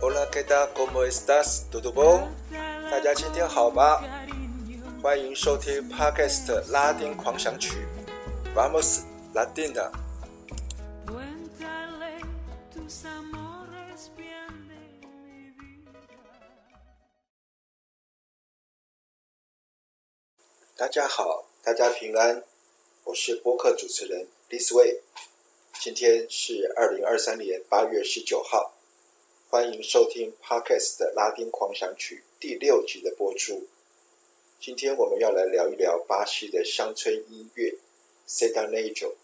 Hola, ¿qué tal? ¿Cómo estás? ¿Todo bien? 大家今天好吗？欢迎收听 Podcast 拉丁狂想曲，Vamos Latina。大家好，大家平安，我是播客主持人 This Way。今天是二零二三年八月十九号，欢迎收听 Podcast 的拉丁狂想曲第六集的播出。今天我们要来聊一聊巴西的乡村音乐 Sertanejo，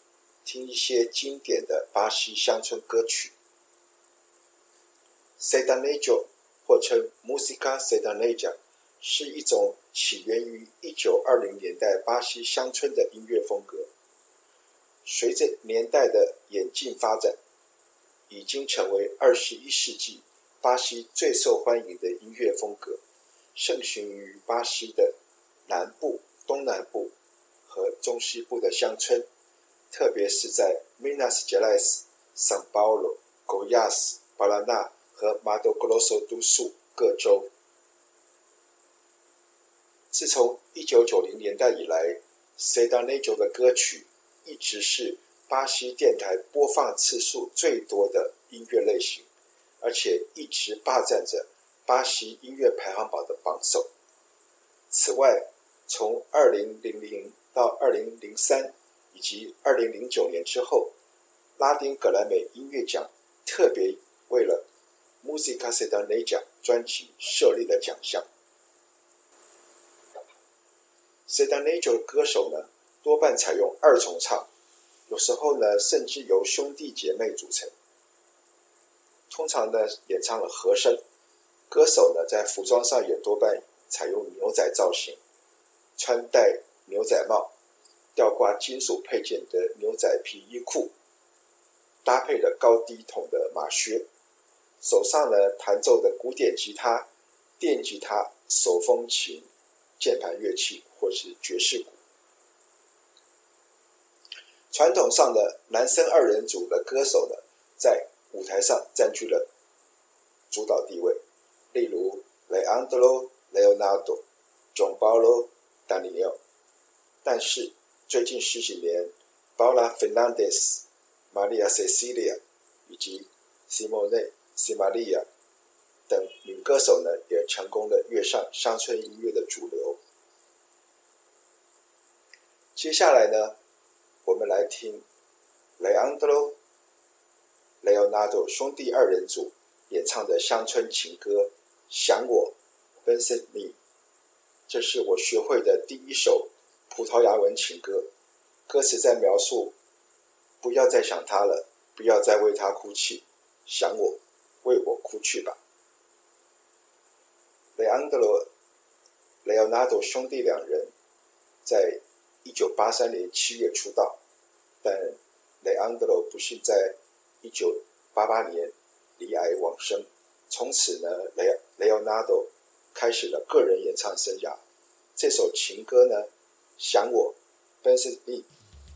听一些经典的巴西乡村歌曲。Sertanejo 或称 Música Sertaneja，是一种起源于一九二零年代巴西乡村的音乐风格，随着年代的演进发展，已经成为二十一世纪巴西最受欢迎的音乐风格，盛行于巴西的南部、东南部和中西部的乡村，特别是在 Minas Gerais、São Paulo、Goiás、巴拉那和 Mato Grosso do Sul 各州。自从一九九零年代以来，Sertanejo 的歌曲一直是巴西电台播放次数最多的音乐类型，而且一直霸占着巴西音乐排行榜的榜首。此外，从二零零零到二零零三以及二零零九年之后，拉丁格莱美音乐奖特别为了 Musica Sertaneja 专辑设立了奖项。Sertanejo 的歌手呢，多半采用二重唱，有时候呢，甚至由兄弟姐妹组成。通常呢，演唱了和声。歌手呢，在服装上也多半采用牛仔造型，穿戴牛仔帽，吊挂金属配件的牛仔皮衣裤，搭配了高低筒的马靴，手上呢，弹奏的古典吉他、电吉他、手风琴、键盘乐器。或是爵士鼓，传统上的男生二人组的歌手呢，在舞台上占据了主导地位，例如 Leandro Leonardo、John Paulo Daniel。但是最近十几年，Paula Fernandez、Maria Cecilia 以及 Simone Simaria 等女歌手呢，也成功的跃上乡村音乐的主流。接下来呢，我们来听雷昂德罗、雷奥纳多兄弟二人组演唱的乡村情歌《想我》，Pensa em mim。这是我学会的第一首葡萄牙文情歌，歌词在描述不要再想他了，不要再为他哭泣，想我，为我哭去吧。雷昂德罗、雷奥纳多兄弟两人在。一九八三年七月出道，但雷昂德罗不幸在一九八八年罹癌往生。从此呢，雷雷奥纳多开始了个人演唱生涯。这首情歌呢，想我，Pensa em mim，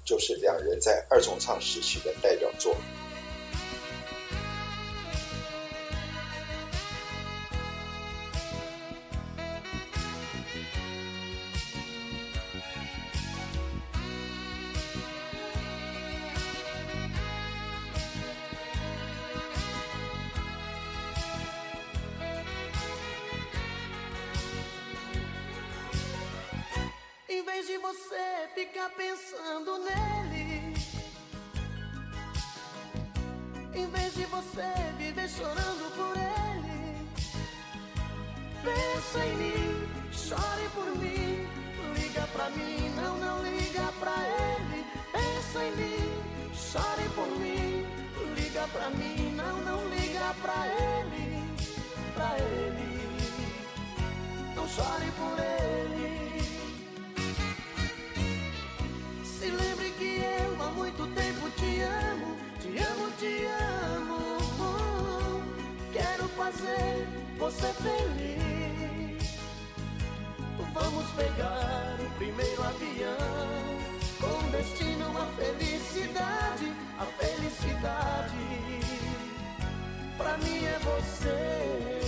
就是两人在二重唱时期的代表作。vez de você ficar pensando nele, em vez de você viver chorando por ele, pensa em mim, chore por mim, liga pra mim, não, não liga pra ele. você feliz. Vamos pegar o primeiro avião com destino à felicidade, a felicidade. Pra mim é você.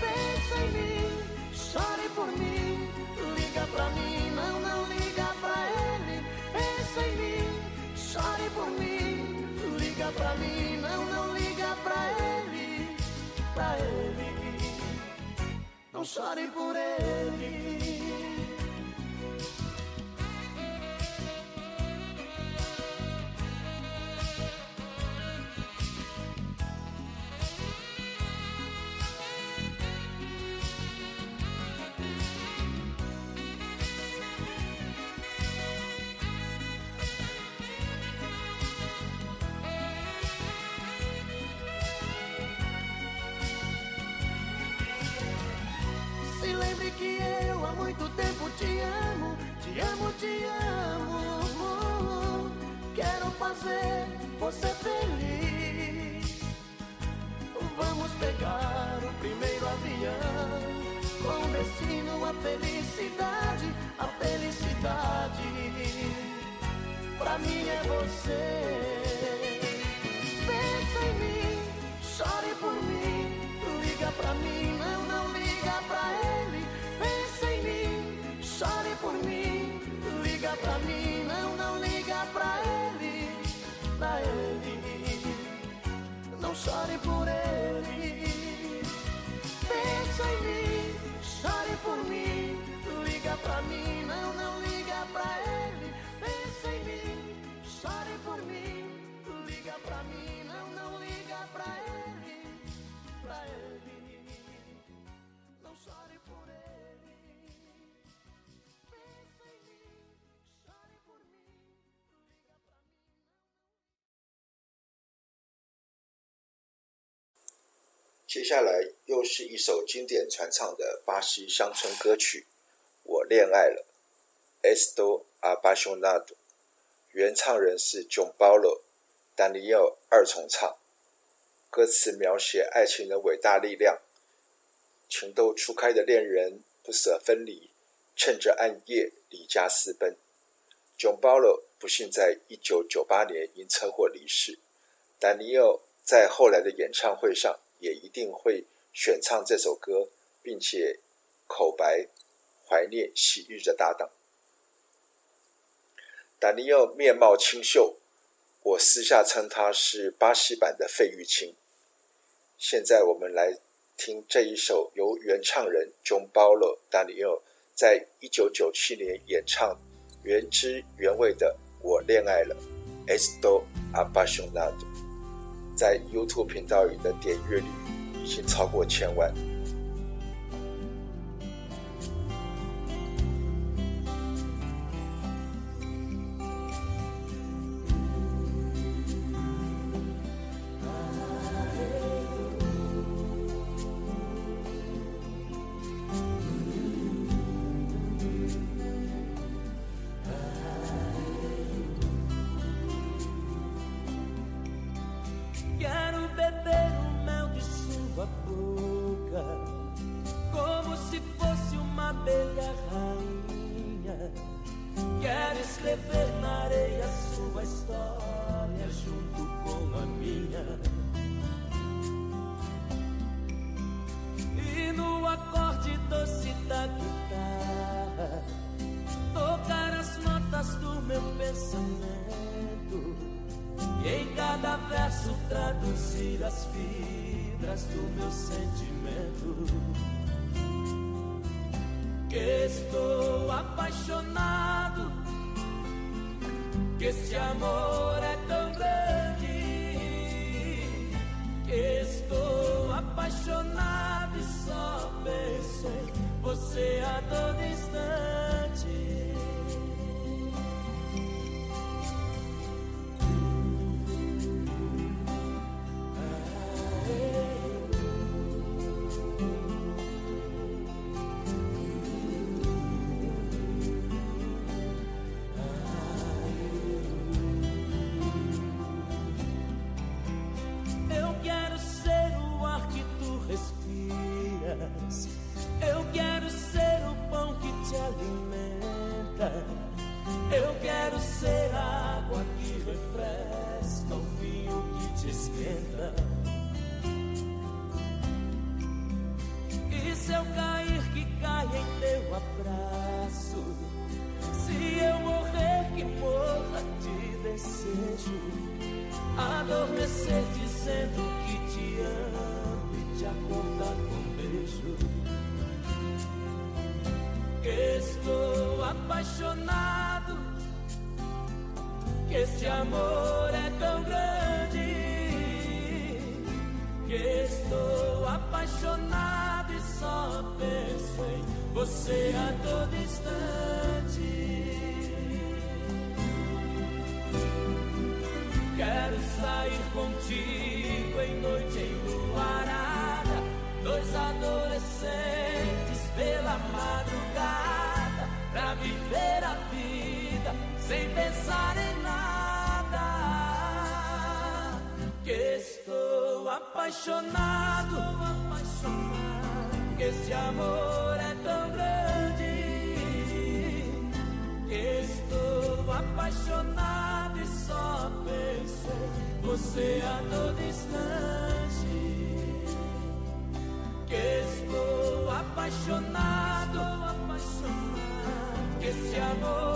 Pensa em mim, chore por mim, liga pra mim, não, não liga pra ele. Pensa em mim, chore por mim, liga pra mim. não chore por ele. Fazer você feliz. Vamos pegar o primeiro avião com destino à felicidade, a felicidade. Pra mim é você. Pensa em mim, chore por mim, liga pra mim, não, 接下来又是一首经典传唱的巴西乡村歌曲，《我恋爱了》（Estou apaixonado）。原唱人是 João Paulo Daniel 二重唱，歌词描写爱情的伟大力量，情窦初开的恋人不舍分离，趁着暗夜离家私奔。jobara 不幸在一九九八年因车祸离世丹尼尔在后来的演唱会上也一定会选唱这首歌，并且口白怀念昔日的搭档。达尼奥面貌清秀，我私下称他是巴西版的费玉清。现在我们来听这一首由原唱人 João Paulo Daniel 在一九九七年演唱原汁原味的《我恋爱了》，Estou apaixonado，在 YouTube 频道里的点阅率已经超过千万。escrever na areia sua história junto com a minha. E no acorde doce da guitarra, tocar as notas do meu pensamento. E em cada verso traduzir as fibras do meu sentimento que estou apaixonado que este amor é tão grande. Estou apaixonado e só penso em você a Eu quero ser o pão que te alimenta. Eu quero ser a água que refresca, o vinho que te esquenta. E se eu cair, que caia em teu abraço. Se eu morrer, que morra de desejo adormecer dizendo que te amo e te acordar Estou apaixonado, que este amor é tão grande. Que estou apaixonado e só penso em você a todo instante. Quero sair contigo em noite em adolescentes pela madrugada, pra viver a vida sem pensar em nada. Que estou apaixonado, apaixonado, que esse amor é tão grande, que estou apaixonado e só penso você a todo instante. Que estou apaixonado, apaixonado, que esse amor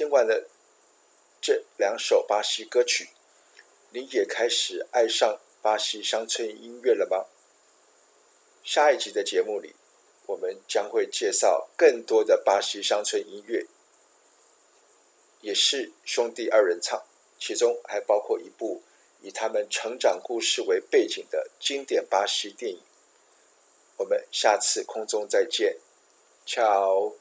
听完了这两首巴西歌曲，你也开始爱上巴西乡村音乐了吗？下一集的节目里，我们将会介绍更多的巴西乡村音乐，也是兄弟二人唱，其中还包括一部以他们成长故事为背景的经典巴西电影。我们下次空中再见，ciao。